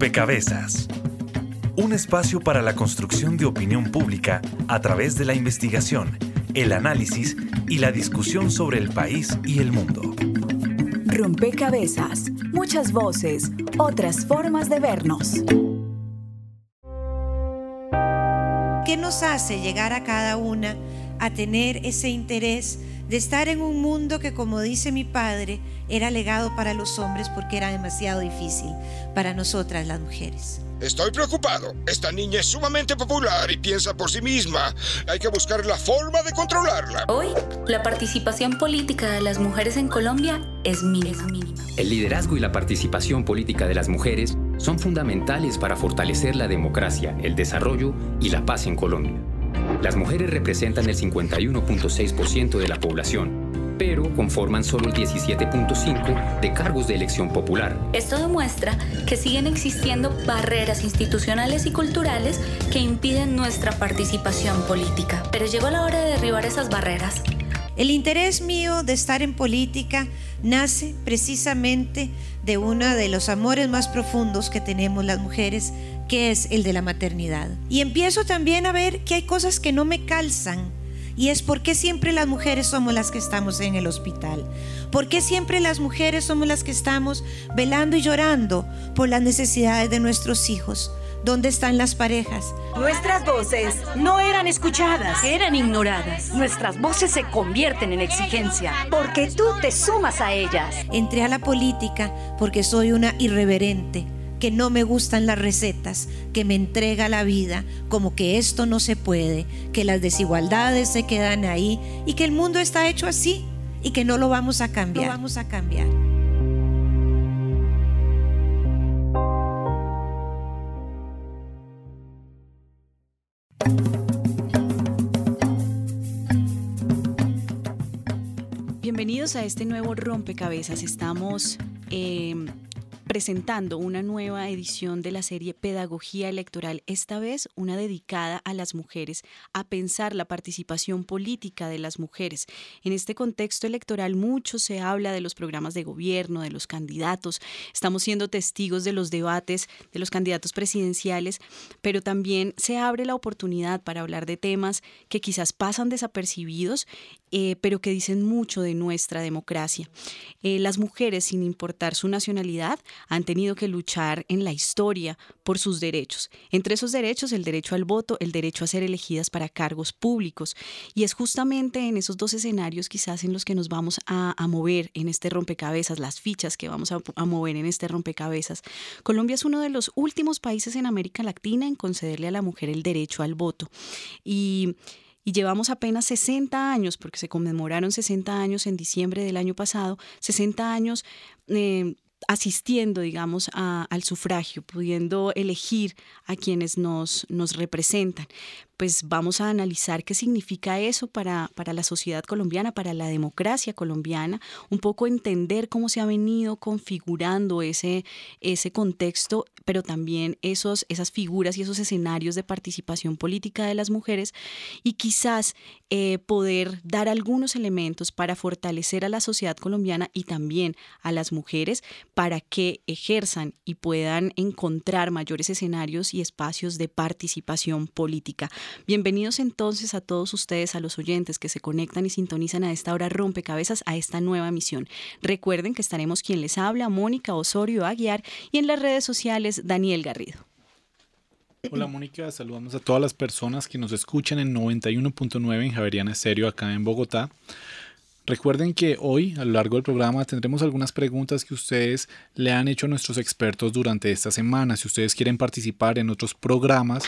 Rompecabezas. Un espacio para la construcción de opinión pública a través de la investigación, el análisis y la discusión sobre el país y el mundo. Rompecabezas. Muchas voces, otras formas de vernos. ¿Qué nos hace llegar a cada una a tener ese interés de estar en un mundo que, como dice mi padre, era legado para los hombres porque era demasiado difícil para nosotras las mujeres. Estoy preocupado. Esta niña es sumamente popular y piensa por sí misma. Hay que buscar la forma de controlarla. Hoy, la participación política de las mujeres en Colombia es mínima. El liderazgo y la participación política de las mujeres son fundamentales para fortalecer la democracia, el desarrollo y la paz en Colombia. Las mujeres representan el 51.6% de la población, pero conforman solo el 17.5% de cargos de elección popular. Esto demuestra que siguen existiendo barreras institucionales y culturales que impiden nuestra participación política. Pero llegó la hora de derribar esas barreras. El interés mío de estar en política nace precisamente de uno de los amores más profundos que tenemos las mujeres, que es el de la maternidad. Y empiezo también a ver que hay cosas que no me calzan. Y es porque siempre las mujeres somos las que estamos en el hospital. Porque siempre las mujeres somos las que estamos velando y llorando por las necesidades de nuestros hijos. ¿Dónde están las parejas? Nuestras voces no eran escuchadas. Eran ignoradas. Nuestras voces se convierten en exigencia porque tú te sumas a ellas. Entré a la política porque soy una irreverente que no me gustan las recetas, que me entrega la vida, como que esto no se puede, que las desigualdades se quedan ahí y que el mundo está hecho así y que no lo vamos a cambiar. No vamos a cambiar. Bienvenidos a este nuevo rompecabezas. Estamos eh, presentando una nueva edición de la serie Pedagogía Electoral, esta vez una dedicada a las mujeres, a pensar la participación política de las mujeres. En este contexto electoral mucho se habla de los programas de gobierno, de los candidatos, estamos siendo testigos de los debates de los candidatos presidenciales, pero también se abre la oportunidad para hablar de temas que quizás pasan desapercibidos eh, pero que dicen mucho de nuestra democracia. Eh, las mujeres, sin importar su nacionalidad, han tenido que luchar en la historia por sus derechos. Entre esos derechos, el derecho al voto, el derecho a ser elegidas para cargos públicos. Y es justamente en esos dos escenarios quizás en los que nos vamos a, mover en este rompecabezas, las fichas que vamos a, a mover en este rompecabezas. Colombia es uno de los últimos países en América Latina en concederle a la mujer el derecho al voto. Y y llevamos apenas 60 años, porque se conmemoraron 60 años en diciembre del año pasado, 60 años eh, asistiendo, digamos, al sufragio, pudiendo elegir a quienes nos, nos representan pues vamos a analizar qué significa eso para, para la sociedad colombiana, para la democracia colombiana, un poco entender cómo se ha venido configurando ese, ese contexto, pero también esos, esas figuras y esos escenarios de participación política de las mujeres y quizás eh, poder dar algunos elementos para fortalecer a la sociedad colombiana y también a las mujeres para que ejerzan y puedan encontrar mayores escenarios y espacios de participación política. Bienvenidos entonces a todos ustedes, a los oyentes que se conectan y sintonizan a esta hora rompecabezas a esta nueva misión. Recuerden que estaremos quien les habla, Mónica Osorio Aguiar, y en las redes sociales, Daniel Garrido. Hola Mónica, saludamos a todas las personas que nos escuchan en 91.9 en Javeriana Estéreo acá en Bogotá. Recuerden que hoy, a lo largo del programa, tendremos algunas preguntas que ustedes le han hecho a nuestros expertos durante esta semana. Si ustedes quieren participar en otros programas,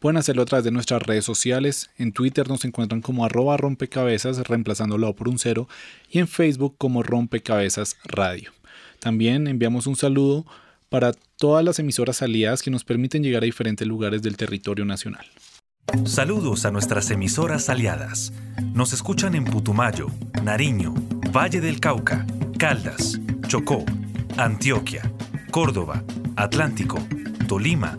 Pueden hacerlo a través de nuestras redes sociales. En Twitter nos encuentran como arroba rompecabezas, reemplazándolo por un cero, y en Facebook como rompecabezas radio. También enviamos un saludo para todas las emisoras aliadas que nos permiten llegar a diferentes lugares del territorio nacional. Saludos a nuestras emisoras aliadas. Nos escuchan en Putumayo, Nariño, Valle del Cauca, Caldas, Chocó, Antioquia, Córdoba, Atlántico, Tolima,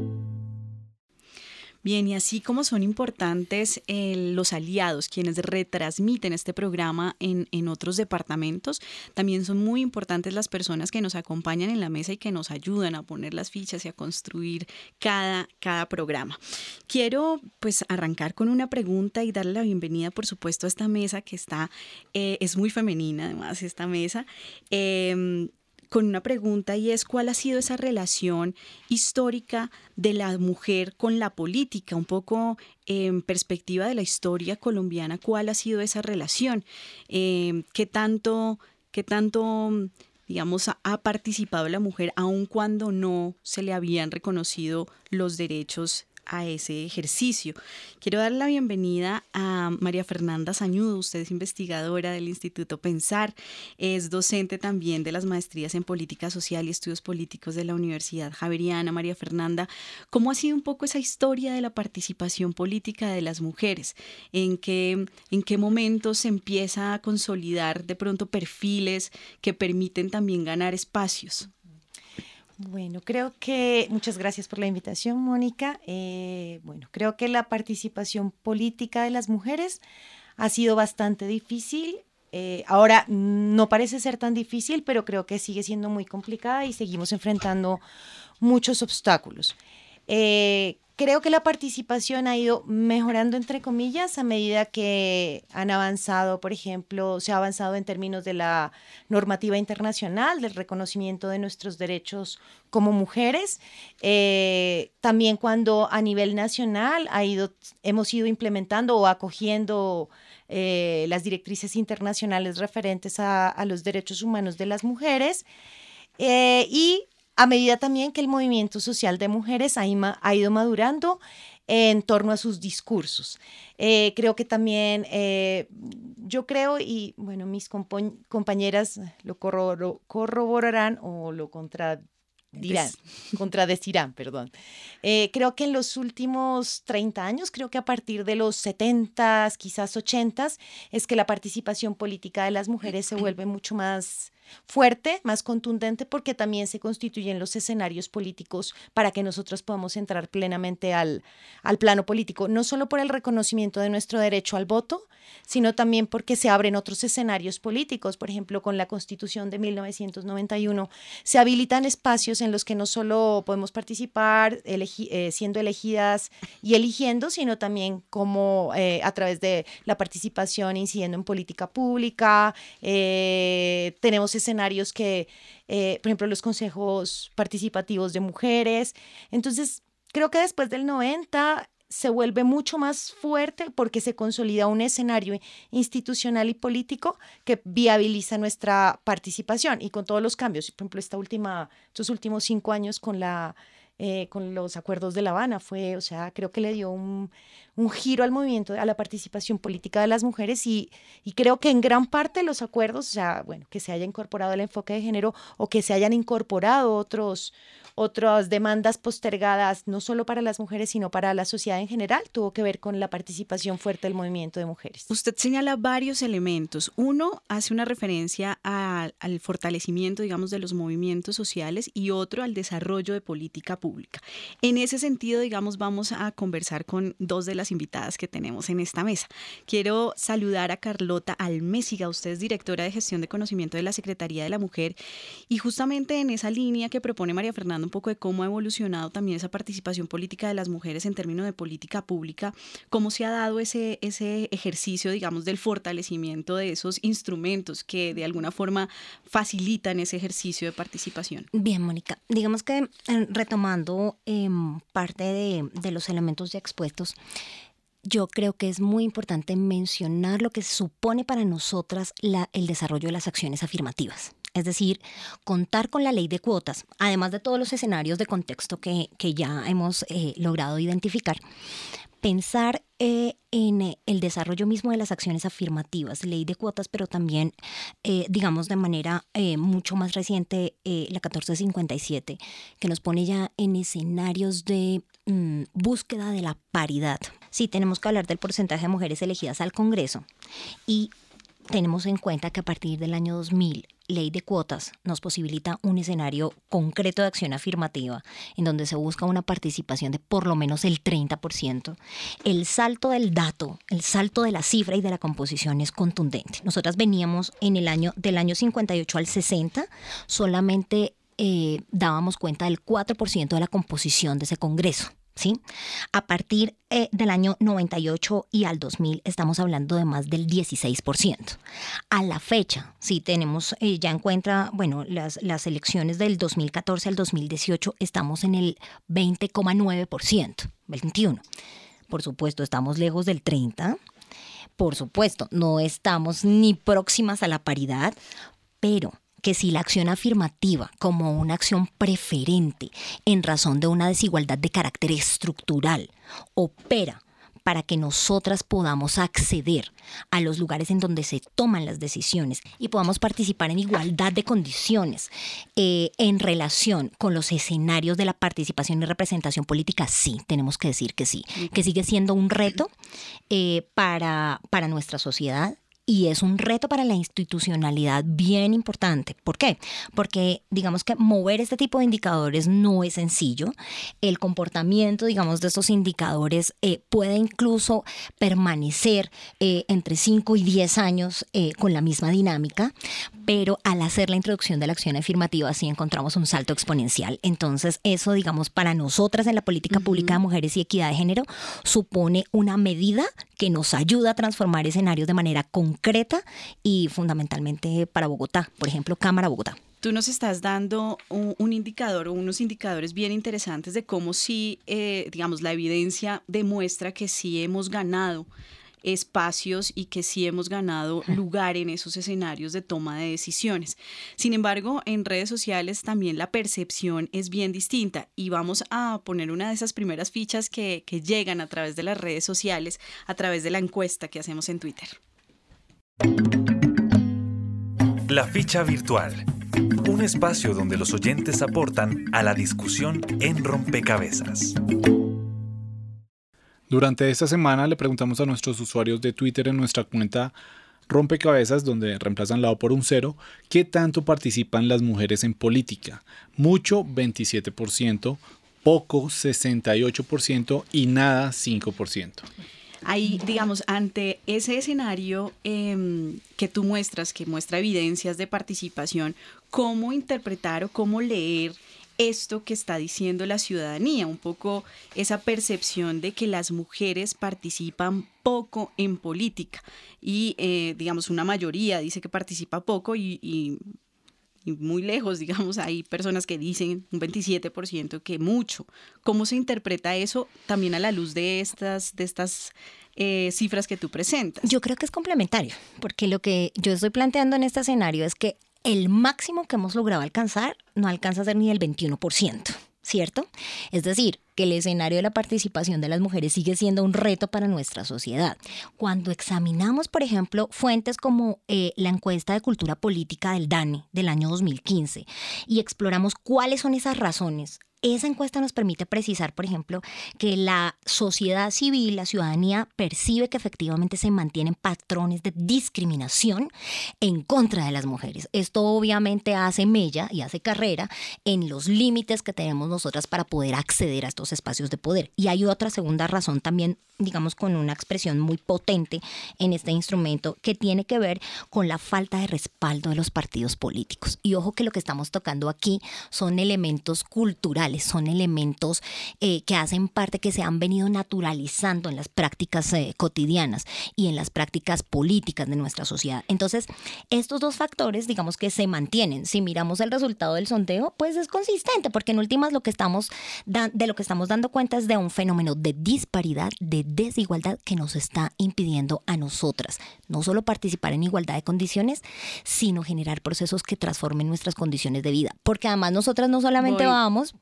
Bien, y así como son importantes eh, los aliados, quienes retransmiten este programa en, otros departamentos, también son muy importantes las personas que nos acompañan en la mesa y que nos ayudan a poner las fichas y a construir cada, cada programa. Quiero pues arrancar con una pregunta y darle la bienvenida, por supuesto, a esta mesa que está, eh, es muy femenina además, esta mesa. Eh, con una pregunta y es cuál ha sido esa relación histórica de la mujer con la política, un poco en perspectiva de la historia colombiana, cuál ha sido esa relación, eh, qué tanto, qué tanto digamos, ha participado la mujer aun cuando no se le habían reconocido los derechos a ese ejercicio. Quiero dar la bienvenida a María Fernanda Sañudo, usted es investigadora del Instituto Pensar, es docente también de las maestrías en Política Social y Estudios Políticos de la Universidad Javeriana. María Fernanda, ¿cómo ha sido un poco esa historia de la participación política de las mujeres? ¿En qué, en qué momento se empieza a consolidar de pronto perfiles que permiten también ganar espacios? Bueno, creo que muchas gracias por la invitación, Mónica. Eh, bueno, creo que la participación política de las mujeres ha sido bastante difícil. Eh, ahora no parece ser tan difícil, pero creo que sigue siendo muy complicada y seguimos enfrentando muchos obstáculos. Eh, creo que la participación ha ido mejorando, entre comillas, a medida que han avanzado, por ejemplo, se ha avanzado en términos de la normativa internacional, del reconocimiento de nuestros derechos como mujeres. Eh, también cuando a nivel nacional ha ido, hemos ido implementando o acogiendo eh, las directrices internacionales referentes a, los derechos humanos de las mujeres. Eh, y a medida también que el movimiento social de mujeres ha, ido madurando en torno a sus discursos. Eh, creo que también, eh, yo creo, y bueno, mis compañeras lo corroborarán o lo contradirán, contradecirán, perdón. Eh, creo que en los últimos 30 años, creo que a partir de los 70, quizás 80, es que la participación política de las mujeres se vuelve mucho más fuerte, más contundente, porque también se constituyen los escenarios políticos para que nosotros podamos entrar plenamente al, al plano político, no solo por el reconocimiento de nuestro derecho al voto, sino también porque se abren otros escenarios políticos. Por ejemplo, con la Constitución de 1991 se habilitan espacios en los que no solo podemos participar eh, siendo elegidas y eligiendo, sino también como eh, a través de la participación incidiendo en política pública. Eh, tenemos escenarios que, por ejemplo, los consejos participativos de mujeres. Entonces, creo que después del 90 se vuelve mucho más fuerte porque se consolida un escenario institucional y político que viabiliza nuestra participación y con todos los cambios. Por ejemplo, esta última, estos últimos cinco años con la eh, con los acuerdos de La Habana fue, o sea, creo que le dio un, un giro al movimiento, a la participación política de las mujeres y, y, creo que en gran parte los acuerdos, o sea, bueno, que se haya incorporado el enfoque de género o que se hayan incorporado otros, otras demandas postergadas, no solo para las mujeres, sino para la sociedad en general, tuvo que ver con la participación fuerte del movimiento de mujeres. Usted señala varios elementos. Uno hace una referencia al fortalecimiento, digamos, de los movimientos sociales y otro al desarrollo de política pública. En ese sentido, digamos, vamos a conversar con dos de las invitadas que tenemos en esta mesa. Quiero saludar a Carlota Almésiga, usted es directora de gestión de conocimiento de la Secretaría de la Mujer y justamente en esa línea que propone María Fernanda un poco de cómo ha evolucionado también esa participación política de las mujeres en términos de política pública, cómo se ha dado ese, ese ejercicio, digamos, del fortalecimiento de esos instrumentos que de alguna forma facilitan ese ejercicio de participación. Bien, Mónica, digamos que eh, em, parte de, los elementos ya expuestos, yo creo que es muy importante mencionar lo que supone para nosotras el desarrollo de las acciones afirmativas. Es decir, contar con la ley de cuotas, además de todos los escenarios de contexto que, ya hemos eh, logrado identificar, pensar eh, en eh, el desarrollo mismo de las acciones afirmativas, ley de cuotas, pero también, eh, digamos, de manera mucho más reciente, la 1457, que nos pone ya en escenarios de mm, búsqueda de la paridad. Sí, tenemos que hablar del porcentaje de mujeres elegidas al Congreso y tenemos en cuenta que a partir del año 2000 ley de cuotas nos posibilita un escenario concreto de acción afirmativa en donde se busca una participación de por lo menos el 30%, el salto del dato, el salto de la cifra y de la composición es contundente. Nosotras veníamos en el año del año 58 al 60 solamente eh, dábamos cuenta del 4% de la composición de ese Congreso. ¿sí? A partir eh, del año 98 y al 2000 estamos hablando de más del 16%. A la fecha, si tenemos eh, ya en cuenta, bueno, las, las elecciones del 2014 al 2018, estamos en el 20,9%, 21. Por supuesto, estamos lejos del 30. Por supuesto, no estamos ni próximas a la paridad, pero que si la acción afirmativa como una acción preferente en razón de una desigualdad de carácter estructural opera para que nosotras podamos acceder a los lugares en donde se toman las decisiones y podamos participar en igualdad de condiciones eh, en relación con los escenarios de la participación y representación política, sí, tenemos que decir que sí, que sigue siendo un reto eh, para, para nuestra sociedad y es un reto para la institucionalidad bien importante. ¿Por qué? Porque digamos que mover este tipo de indicadores no es sencillo. El comportamiento, digamos, de estos indicadores eh, puede incluso permanecer eh, entre 5 y 10 años eh, con la misma dinámica, pero al hacer la introducción de la acción afirmativa sí encontramos un salto exponencial. Entonces eso, digamos, para nosotras en la política pública de mujeres y equidad de género supone una medida que nos ayuda a transformar escenarios de manera concreta y fundamentalmente para Bogotá, por ejemplo, Cámara Bogotá. Tú nos estás dando un, indicador o unos indicadores bien interesantes de cómo sí, eh, digamos, la evidencia demuestra que sí hemos ganado espacios y que sí hemos ganado lugar en esos escenarios de toma de decisiones. Sin embargo, en redes sociales también la percepción es bien distinta y vamos a poner una de esas primeras fichas que, que llegan a través de las redes sociales, a través de la encuesta que hacemos en Twitter. La ficha virtual. Un espacio donde los oyentes aportan a la discusión en rompecabezas. Durante esta semana le preguntamos a nuestros usuarios de Twitter en nuestra cuenta Rompecabezas, donde reemplazan la O por un cero, ¿qué tanto participan las mujeres en política? Mucho 27%, poco 68% y nada 5%. Ahí, digamos, ante ese escenario em, que tú muestras, que muestra evidencias de participación, ¿cómo interpretar o cómo leer esto que está diciendo la ciudadanía, un poco esa percepción de que las mujeres participan poco en política y eh, digamos una mayoría dice que participa poco y, muy lejos, digamos, hay personas que dicen un 27% que mucho. ¿Cómo se interpreta eso también a la luz de estas, de estas eh, cifras que tú presentas? Yo creo que es complementario, porque lo que yo estoy planteando en este escenario es que el máximo que hemos logrado alcanzar no alcanza a ser ni el 21%, ¿cierto? Es decir, que el escenario de la participación de las mujeres sigue siendo un reto para nuestra sociedad. Cuando examinamos, por ejemplo, fuentes como eh, la encuesta de cultura política del DANE del año 2015 y exploramos cuáles son esas razones esa encuesta nos permite precisar, por ejemplo, que la sociedad civil, la ciudadanía, percibe que efectivamente se mantienen patrones de discriminación en contra de las mujeres. Esto obviamente hace mella y hace carrera en los límites que tenemos nosotras para poder acceder a estos espacios de poder. Y hay otra segunda razón también, digamos, con una expresión muy potente en este instrumento que tiene que ver con la falta de respaldo de los partidos políticos. Y ojo que lo que estamos tocando aquí son elementos culturales son elementos eh, que hacen parte, que se han venido naturalizando en las prácticas eh, cotidianas y en las prácticas políticas de nuestra sociedad. Entonces, estos dos factores, digamos que se mantienen. Si miramos el resultado del sondeo, pues es consistente, porque en últimas lo que estamos de lo que estamos dando cuenta es de un fenómeno de disparidad, de desigualdad que nos está impidiendo a nosotras no solo participar en igualdad de condiciones, sino generar procesos que transformen nuestras condiciones de vida. Porque además nosotras no solamente vamos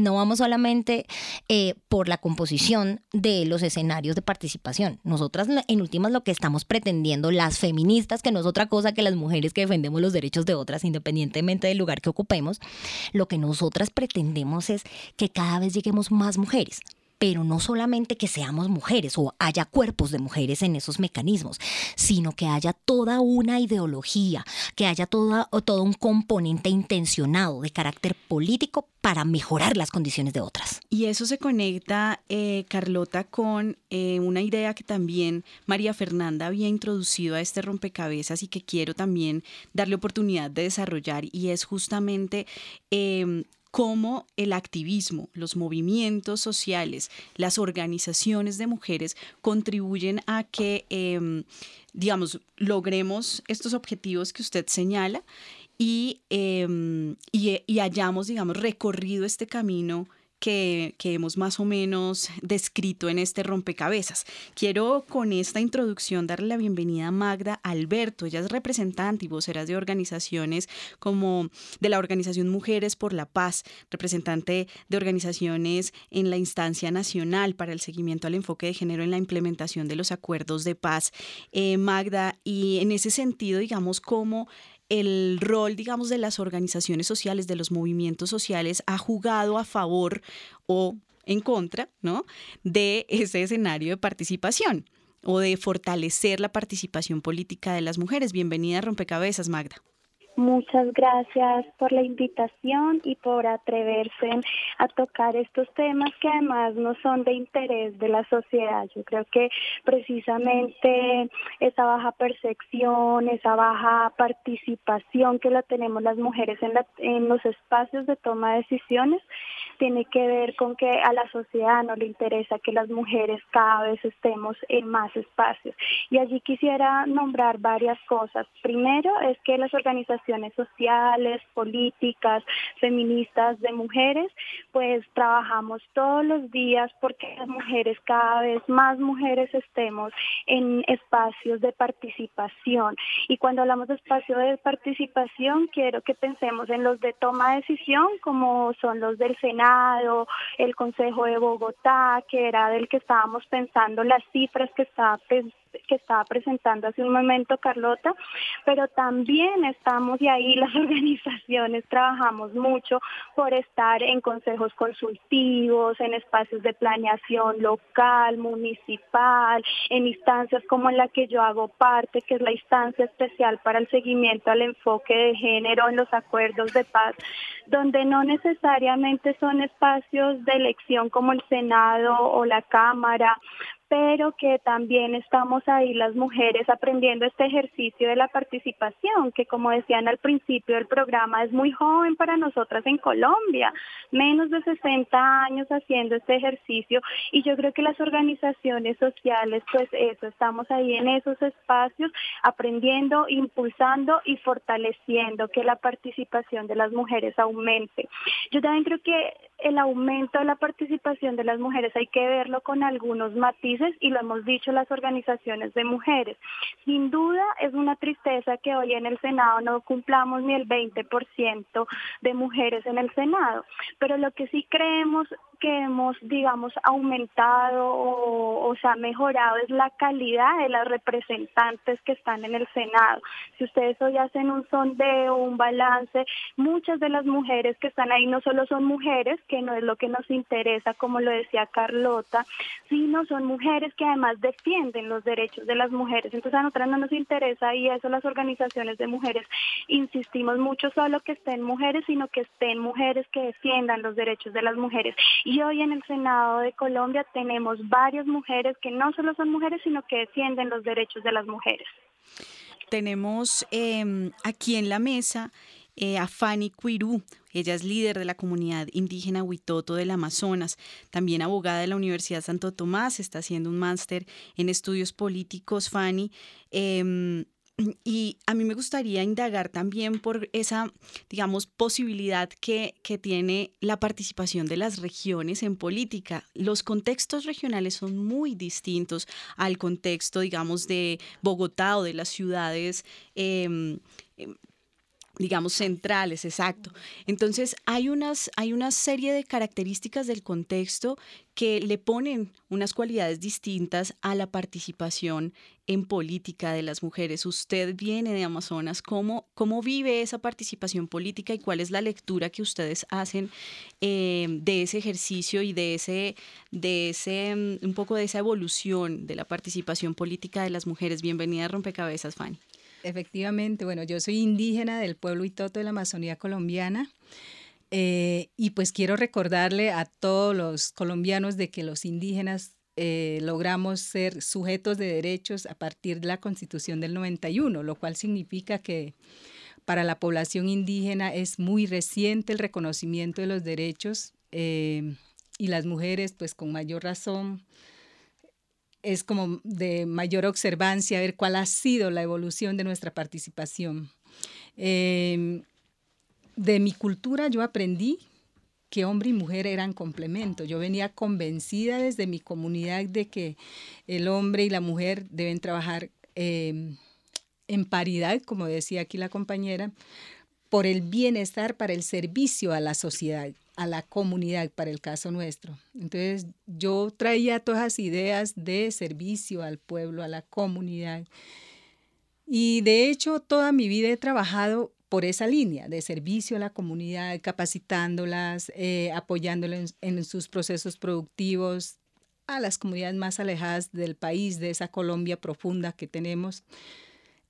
no vamos solamente eh, por la composición de los escenarios de participación. Nosotras, en últimas, lo que estamos pretendiendo, las feministas, que no es otra cosa que las mujeres que defendemos los derechos de otras, independientemente del lugar que ocupemos, lo que nosotras pretendemos es que cada vez lleguemos más mujeres pero no solamente que seamos mujeres o haya cuerpos de mujeres en esos mecanismos, sino que haya toda una ideología, que haya toda, todo un componente intencionado de carácter político para mejorar las condiciones de otras. Y eso se conecta, eh, Carlota, con eh, una idea que también María Fernanda había introducido a este rompecabezas y que quiero también darle oportunidad de desarrollar, y es justamente em, cómo el activismo, los movimientos sociales, las organizaciones de mujeres contribuyen a que, em, digamos, logremos estos objetivos que usted señala y, em, y, hayamos, digamos, recorrido este camino que, hemos más o menos descrito en este rompecabezas. Quiero con esta introducción darle la bienvenida a Magda Alberto. Ella es representante y vocera de organizaciones como de la Organización Mujeres por la Paz, representante de organizaciones en la instancia nacional para el seguimiento al enfoque de género en la implementación de los acuerdos de paz. Eh, Magda, y en ese sentido, digamos, cómo el rol, digamos, de las organizaciones sociales, de los movimientos sociales, ha jugado a favor o en contra, ¿no? De ese escenario de participación o de fortalecer la participación política de las mujeres. Bienvenida a Rompecabezas, Magda. Muchas gracias por la invitación y por atreverse a tocar estos temas que además no son de interés de la sociedad. Yo creo que precisamente esa baja percepción, esa baja participación que la tenemos las mujeres en, en los espacios de toma de decisiones tiene que ver con que a la sociedad no le interesa que las mujeres cada vez estemos en más espacios. Y allí quisiera nombrar varias cosas. Primero es que las organizaciones sociales, políticas, feministas de mujeres, pues trabajamos todos los días porque las mujeres, cada vez más mujeres estemos en espacios de participación. Y cuando hablamos de espacio de participación, quiero que pensemos en los de toma de decisión, como son los del Senado el Consejo de Bogotá, que era del que estábamos pensando las cifras que estaba que estaba presentando hace un momento Carlota, pero también estamos y ahí las organizaciones trabajamos mucho por estar en consejos consultivos, en espacios de planeación local, municipal, en instancias como la que yo hago parte, que es la instancia especial para el seguimiento al enfoque de género en los acuerdos de paz, donde no necesariamente son espacios de elección como el Senado o la Cámara, pero que también estamos ahí las mujeres aprendiendo este ejercicio de la participación, que como decían al principio del programa es muy joven para nosotras en Colombia, menos de 60 años haciendo este ejercicio y yo creo que las organizaciones sociales pues eso, estamos ahí en esos espacios aprendiendo, impulsando y fortaleciendo que la participación de las mujeres aumente. Yo también creo que el aumento de la participación de las mujeres hay que verlo con algunos matices y lo hemos dicho las organizaciones de mujeres. Sin duda es una tristeza que hoy en el Senado no cumplamos ni el 20% de mujeres en el Senado, pero lo que sí creemos que hemos, digamos, aumentado o, se ha mejorado es la calidad de las representantes que están en el Senado. Si ustedes hoy hacen un sondeo, un balance, muchas de las mujeres que están ahí no solo son mujeres, que no es lo que nos interesa, como lo decía Carlota, sino son mujeres que además defienden los derechos de las mujeres. Entonces a nosotras no nos interesa y eso las organizaciones de mujeres insistimos mucho solo que estén mujeres, sino que estén mujeres que defiendan los derechos de las mujeres. Y hoy en el Senado de Colombia tenemos varias mujeres que no solo son mujeres, sino que defienden los derechos de las mujeres. Tenemos em, aquí en la mesa eh, a Fanny Cuirú. Ella es líder de la comunidad indígena Huitoto del Amazonas, también abogada de la Universidad Santo Tomás, está haciendo un máster en estudios políticos, Fanny. Em, y a mí me gustaría indagar también por esa, digamos, posibilidad que, que, tiene la participación de las regiones en política. Los contextos regionales son muy distintos al contexto, digamos, de Bogotá o de las ciudades. Em, em, digamos, centrales, exacto. Entonces, hay, unas, hay una serie de características del contexto que le ponen unas cualidades distintas a la participación en política de las mujeres. Usted viene de Amazonas, ¿cómo, cómo vive esa participación política y cuál es la lectura que ustedes hacen eh, de ese ejercicio y de ese, de ese, mm, un poco de esa evolución de la participación política de las mujeres? Bienvenida a Rompecabezas, Fanny. Efectivamente, bueno, yo soy indígena del pueblo Itoto de la Amazonía colombiana. Eh, y pues quiero recordarle a todos los colombianos de que los indígenas eh, logramos ser sujetos de derechos a partir de la Constitución del 91, lo cual significa que para la población indígena es muy reciente el reconocimiento de los derechos eh, y las mujeres pues con mayor razón es como de mayor observancia, ver cuál ha sido la evolución de nuestra participación. Em, de mi cultura yo aprendí que hombre y mujer eran complemento. Yo venía convencida desde mi comunidad de que el hombre y la mujer deben trabajar em, en paridad, como decía aquí la compañera, por el bienestar, para el servicio a la sociedad a la comunidad para el caso nuestro. Entonces yo traía todas esas ideas de servicio al pueblo, a la comunidad. Y de hecho toda mi vida he trabajado por esa línea de servicio a la comunidad, capacitándolas, eh, apoyándolas en, sus procesos productivos a las comunidades más alejadas del país, de esa Colombia profunda que tenemos.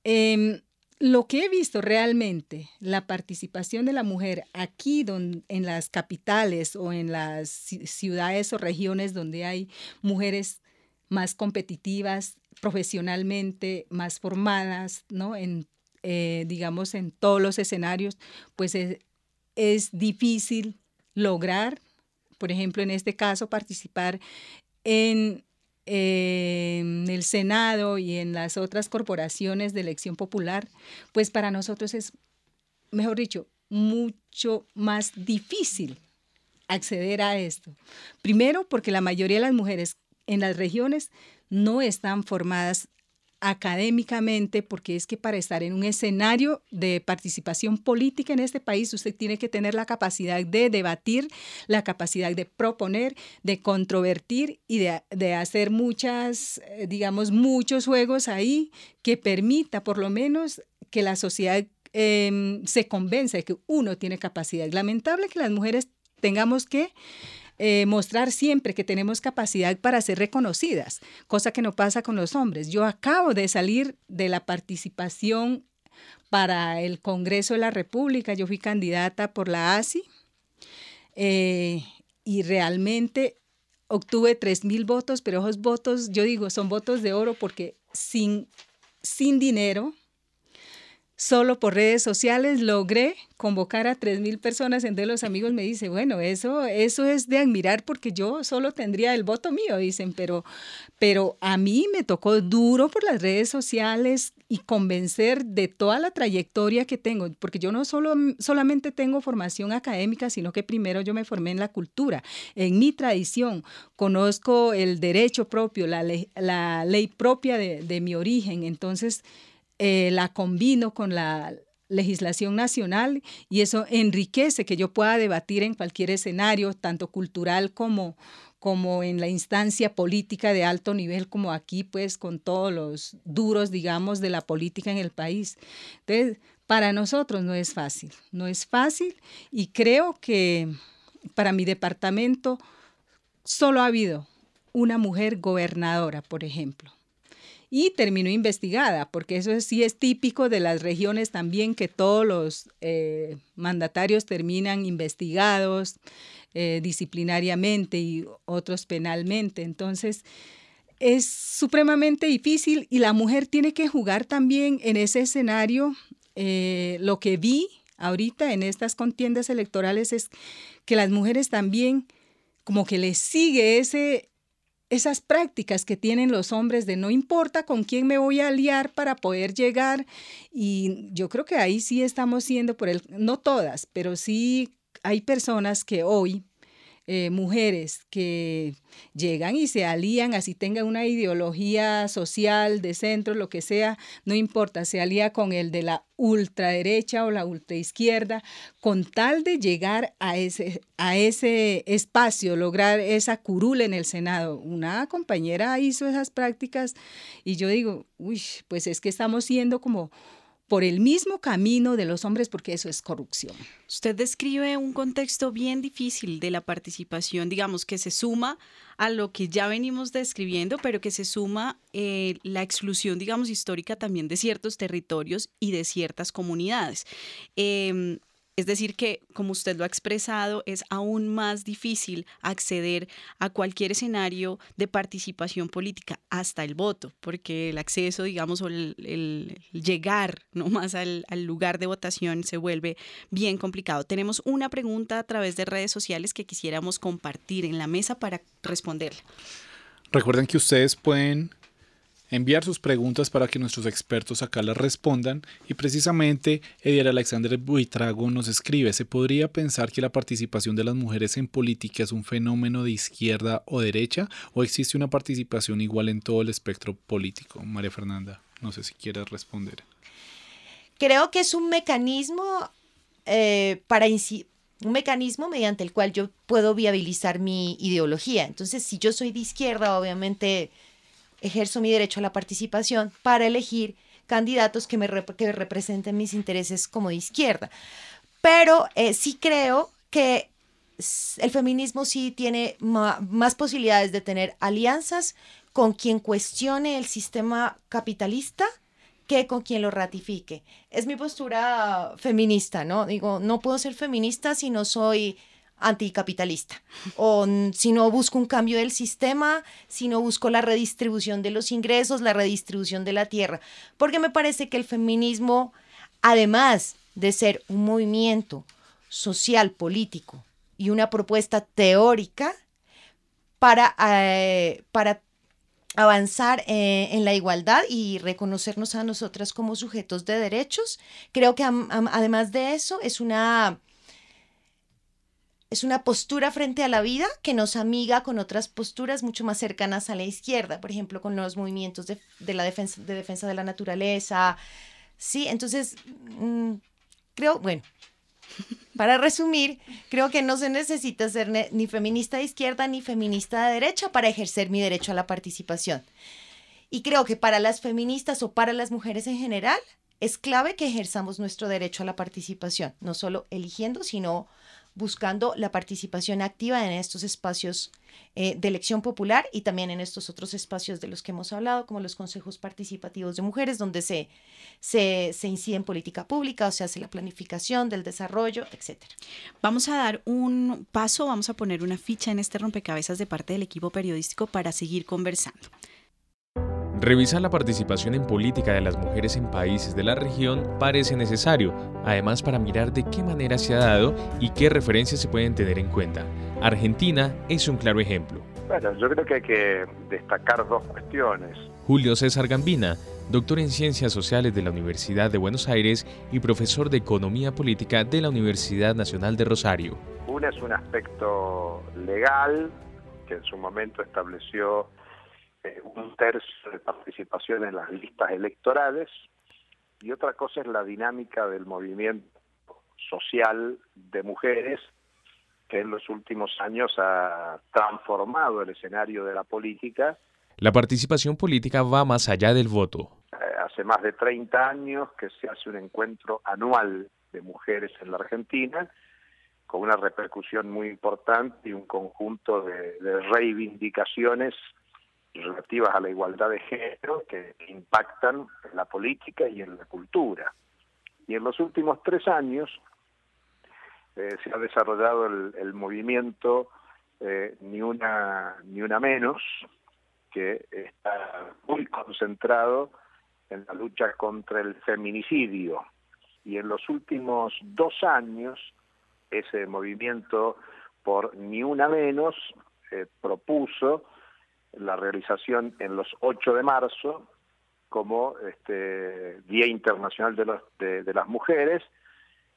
Em, lo que he visto realmente, la participación de la mujer aquí en las capitales o en las ciudades o regiones donde hay mujeres más competitivas profesionalmente, más formadas, ¿no? En, eh, digamos, en todos los escenarios, pues es, es difícil lograr, por ejemplo, en este caso, participar en en el Senado y en las otras corporaciones de elección popular, pues para nosotros es, mejor dicho, mucho más difícil acceder a esto. Primero, porque la mayoría de las mujeres en las regiones no están formadas académicamente, porque es que para estar en un escenario de participación política en este país, usted tiene que tener la capacidad de debatir, la capacidad de proponer, de controvertir y de, hacer muchas, eh, digamos, muchos juegos ahí que permita por lo menos que la sociedad em, se convenza de que uno tiene capacidad. Lamentable que las mujeres tengamos que eh, mostrar siempre que tenemos capacidad para ser reconocidas, cosa que no pasa con los hombres. Yo acabo de salir de la participación para el Congreso de la República, yo fui candidata por la ASI eh, y realmente obtuve 3 mil votos, pero esos votos, yo digo, son votos de oro porque sin, sin dinero, solo por redes sociales logré convocar a 3.000 personas. Entonces los amigos me dicen, bueno, eso, eso es de admirar porque yo solo tendría el voto mío, dicen, pero, pero a mí me tocó duro por las redes sociales y convencer de toda la trayectoria que tengo, porque yo no solo, solamente tengo formación académica, sino que primero yo me formé en la cultura, en mi tradición, conozco el derecho propio, la ley, la ley propia de, de mi origen, entonces eh, la combino con la legislación nacional y eso enriquece que yo pueda debatir en cualquier escenario, tanto cultural como, como en la instancia política de alto nivel, como aquí, pues con todos los duros, digamos, de la política en el país. Entonces, para nosotros no es fácil, no es fácil y creo que para mi departamento solo ha habido una mujer gobernadora, por ejemplo y terminó investigada, porque eso sí es típico de las regiones también que todos los eh, mandatarios terminan investigados eh, disciplinariamente y otros penalmente. Entonces, es supremamente difícil y la mujer tiene que jugar también en ese escenario. Eh, lo que vi ahorita en estas contiendas electorales es que las mujeres también como que les sigue ese, esas prácticas que tienen los hombres de no importa con quién me voy a aliar para poder llegar. Y yo creo que ahí sí estamos siendo por el, no todas, pero sí hay personas que hoy eh, mujeres que llegan y se alían, así tengan una ideología social de centro, lo que sea, no importa, se alía con el de la ultraderecha o la ultraizquierda, con tal de llegar a ese, a ese espacio, lograr esa curula en el Senado. Una compañera hizo esas prácticas y yo digo, uy, pues es que estamos siendo como por el mismo camino de los hombres porque eso es corrupción. Usted describe un contexto bien difícil de la participación, digamos, que se suma a lo que ya venimos describiendo, pero que se suma eh, la exclusión, digamos, histórica también de ciertos territorios y de ciertas comunidades. Em, es decir, que como usted lo ha expresado, es aún más difícil acceder a cualquier escenario de participación política, hasta el voto, porque el acceso, digamos, o el, llegar nomás al, al lugar de votación se vuelve bien complicado. Tenemos una pregunta a través de redes sociales que quisiéramos compartir en la mesa para responderla. Recuerden que ustedes pueden enviar sus preguntas para que nuestros expertos acá las respondan y precisamente Edier Alexander Buitrago nos escribe, ¿se podría pensar que la participación de las mujeres en política es un fenómeno de izquierda o derecha o existe una participación igual en todo el espectro político? María Fernanda, no sé si quieres responder. Creo que es un mecanismo eh, para un mecanismo mediante el cual yo puedo viabilizar mi ideología. Entonces, si yo soy de izquierda, obviamente ejerzo mi derecho a la participación para elegir candidatos que me representen mis intereses como de izquierda. Pero eh, sí creo que el feminismo sí tiene más posibilidades de tener alianzas con quien cuestione el sistema capitalista que con quien lo ratifique. Es mi postura feminista, ¿no? Digo, no puedo ser feminista si no soy anticapitalista. O si no busco un cambio del sistema, si no busco la redistribución de los ingresos, la redistribución de la tierra. Porque me parece que el feminismo, además de ser un movimiento social, político y una propuesta teórica para, eh, para avanzar eh, en la igualdad y reconocernos a nosotras como sujetos de derechos, creo que además de eso es una es una postura frente a la vida que nos amiga con otras posturas mucho más cercanas a la izquierda, por ejemplo, con los movimientos de, la defensa, de defensa de la naturaleza. Sí, entonces, mm, creo, bueno, para resumir, creo que no se necesita ser ni feminista de izquierda ni feminista de derecha para ejercer mi derecho a la participación. Y creo que para las feministas o para las mujeres en general, es clave que ejerzamos nuestro derecho a la participación, no solo eligiendo, sino buscando la participación activa en estos espacios eh, de elección popular y también en estos otros espacios de los que hemos hablado, como los consejos participativos de mujeres, donde se, se, incide en política pública, o se hace la planificación del desarrollo, etc. Vamos a dar un paso, vamos a poner una ficha en este rompecabezas de parte del equipo periodístico para seguir conversando. Revisar la participación en política de las mujeres en países de la región parece necesario, además para mirar de qué manera se ha dado y qué referencias se pueden tener en cuenta. Argentina es un claro ejemplo. Bueno, yo creo que hay que destacar dos cuestiones. Julio César Gambina, doctor en Ciencias Sociales de la Universidad de Buenos Aires y profesor de Economía Política de la Universidad Nacional de Rosario. Una es un aspecto legal que en su momento estableció eh, un tercio de participación en las listas electorales y otra cosa es la dinámica del movimiento social de mujeres que en los últimos años ha transformado el escenario de la política. La participación política va más allá del voto. Eh, hace más de 30 años que se hace un encuentro anual de mujeres en la Argentina, con una repercusión muy importante y un conjunto de, de reivindicaciones relativas a la igualdad de género que impactan en la política y en la cultura. Y en los últimos tres años eh, se ha desarrollado el, movimiento eh, Ni una ni una menos, que está muy concentrado en la lucha contra el feminicidio. Y en los últimos dos años, ese movimiento por Ni una menos eh, propuso la realización en los 8 de marzo como este, Día Internacional de, los, de, las Mujeres,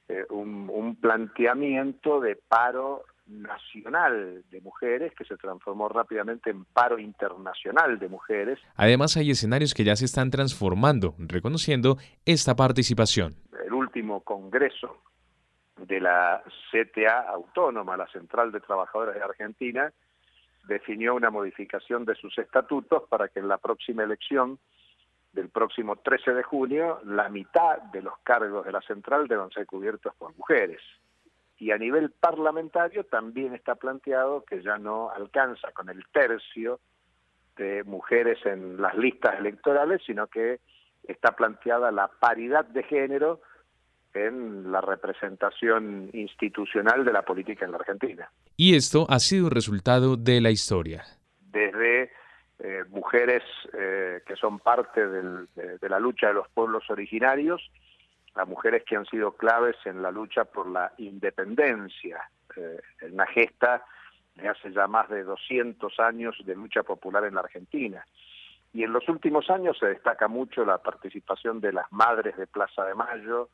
eh, un, planteamiento de paro nacional de mujeres que se transformó rápidamente en paro internacional de mujeres. Además hay escenarios que ya se están transformando, reconociendo esta participación. El último congreso de la CTA autónoma, la Central de Trabajadores de Argentina, definió una modificación de sus estatutos para que en la próxima elección del próximo 13 de junio la mitad de los cargos de la central deban ser cubiertos por mujeres. Y a nivel parlamentario también está planteado que ya no alcanza con el tercio de mujeres en las listas electorales, sino que está planteada la paridad de género en la representación institucional de la política en la Argentina. Y esto ha sido resultado de la historia. Desde eh, mujeres eh, que son parte de, la lucha de los pueblos originarios, a mujeres que han sido claves en la lucha por la independencia, eh, en una gesta de hace ya más de 200 años de lucha popular en la Argentina. Y en los últimos años se destaca mucho la participación de las madres de Plaza de Mayo,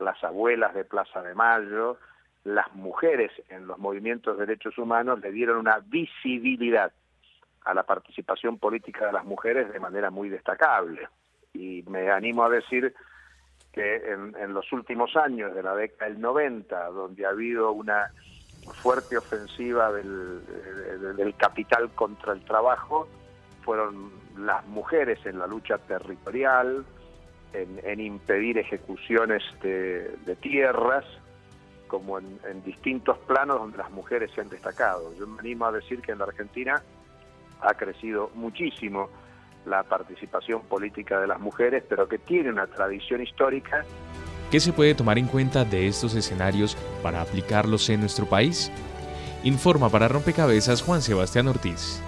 las abuelas de Plaza de Mayo, las mujeres en los movimientos de derechos humanos le dieron una visibilidad a la participación política de las mujeres de manera muy destacable. Y me animo a decir que en, los últimos años de la década del 90, donde ha habido una fuerte ofensiva del, del capital contra el trabajo, fueron las mujeres en la lucha territorial, en, impedir ejecuciones de, tierras, como en, distintos planos donde las mujeres se han destacado. Yo me animo a decir que en la Argentina ha crecido muchísimo la participación política de las mujeres, pero que tiene una tradición histórica. ¿Qué se puede tomar en cuenta de estos escenarios para aplicarlos en nuestro país? Informa para Rompecabezas Juan Sebastián Ortiz.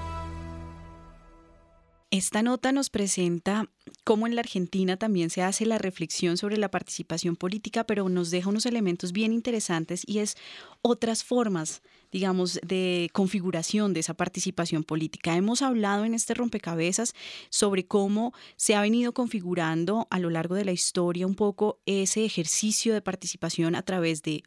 Esta nota nos presenta cómo en la Argentina también se hace la reflexión sobre la participación política, pero nos deja unos elementos bien interesantes y es otras formas, digamos, de configuración de esa participación política. Hemos hablado en este rompecabezas sobre cómo se ha venido configurando a lo largo de la historia un poco ese ejercicio de participación a través de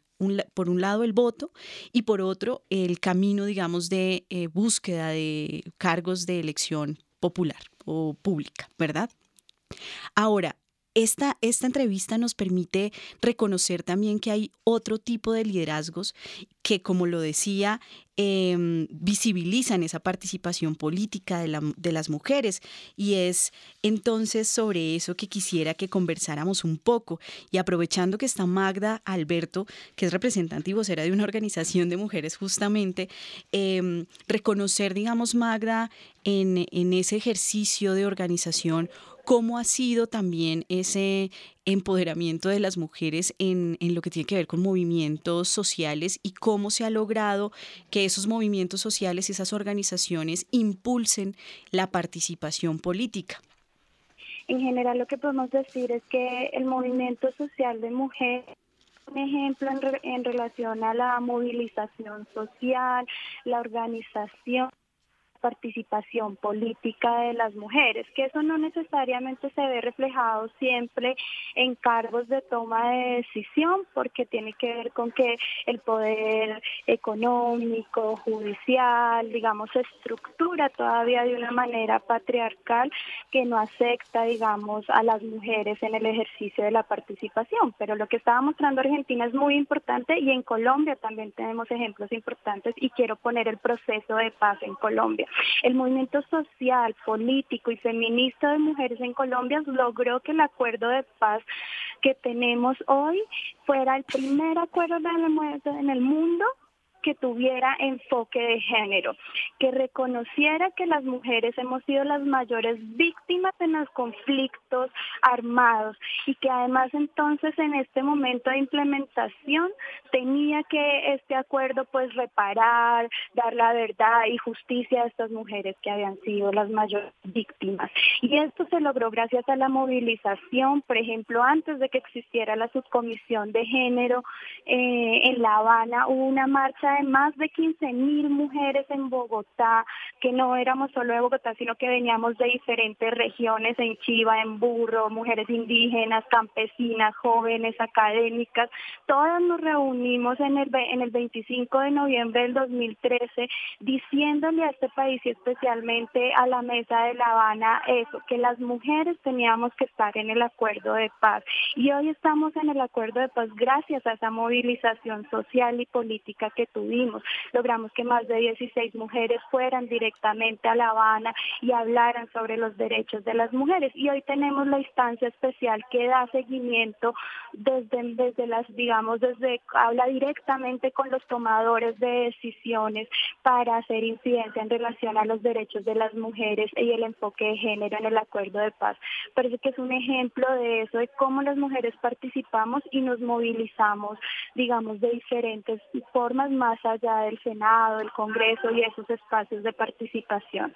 por un lado el voto y por otro el camino, digamos, de eh, búsqueda de cargos de elección popular o pública, ¿verdad? Ahora, esta, esta, entrevista nos permite reconocer también que hay otro tipo de liderazgos que, como lo decía, em, visibilizan esa participación política de, las mujeres. Y es entonces sobre eso que quisiera que conversáramos un poco. Y aprovechando que está Magda Alberto, que es representante y vocera de una organización de mujeres justamente, em, reconocer, digamos, Magda, en, en ese ejercicio de organización, cómo ha sido también ese empoderamiento de las mujeres en, lo que tiene que ver con movimientos sociales y cómo se ha logrado que esos movimientos sociales, y esas organizaciones impulsen la participación política. En general lo que podemos decir es que el movimiento social de mujeres un ejemplo en, en relación a la movilización social, la organización participación política de las mujeres, que eso no necesariamente se ve reflejado siempre en cargos de toma de decisión, porque tiene que ver con que el poder económico, judicial, digamos, se estructura todavía de una manera patriarcal que no acepta, digamos, a las mujeres en el ejercicio de la participación. Pero lo que estaba mostrando Argentina es muy importante y en Colombia también tenemos ejemplos importantes y quiero poner el proceso de paz en Colombia. El movimiento social, político y feminista de mujeres en Colombia logró que el acuerdo de paz que tenemos hoy fuera el primer acuerdo en el mundo que tuviera enfoque de género, que reconociera que las mujeres hemos sido las mayores víctimas en los conflictos armados y que además entonces en este momento de implementación tenía que este acuerdo pues reparar, dar la verdad y justicia a estas mujeres que habían sido las mayores víctimas. Y esto se logró gracias a la movilización, por ejemplo, antes de que existiera la subcomisión de género eh, en La Habana hubo una marcha de más de 15 mil mujeres en Bogotá, que no éramos solo de Bogotá, sino que veníamos de diferentes regiones, en Chiva, en Burro, mujeres indígenas, campesinas, jóvenes, académicas, todas nos reunimos en el, en el 25 de noviembre del 2013 diciéndole a este país y especialmente a la mesa de La Habana eso, que las mujeres teníamos que estar en el acuerdo de paz. Y hoy estamos en el acuerdo de paz gracias a esa movilización social y política que tuvimos. Logramos que más de 16 mujeres fueran directamente a La Habana y hablaran sobre los derechos de las mujeres. Y hoy tenemos la instancia especial que da seguimiento desde, desde las, digamos, desde, habla directamente con los tomadores de decisiones para hacer incidencia en relación a los derechos de las mujeres y el enfoque de género en el acuerdo de paz. Parece que es un ejemplo de eso, de cómo las mujeres participamos y nos movilizamos, digamos, de diferentes formas más allá del Senado, del Congreso y esos espacios de participación.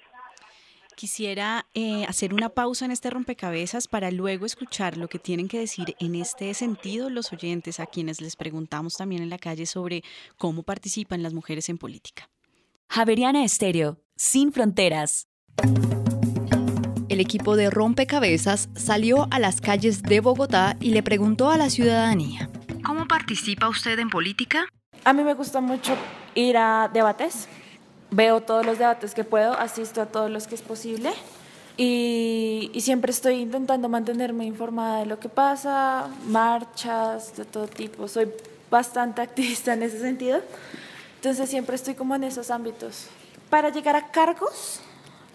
Quisiera eh, hacer una pausa en este rompecabezas para luego escuchar lo que tienen que decir en este sentido los oyentes a quienes les preguntamos también en la calle sobre cómo participan las mujeres en política. Javeriana Estéreo, sin fronteras. El equipo de Rompecabezas salió a las calles de Bogotá y le preguntó a la ciudadanía. ¿Cómo participa usted en política? A mí me gusta mucho ir a debates. Veo todos los debates que puedo, asisto a todos los que es posible. Y, siempre estoy intentando mantenerme informada de lo que pasa, marchas de todo tipo. Soy bastante activista en ese sentido, entonces siempre estoy como en esos ámbitos. Para llegar a cargos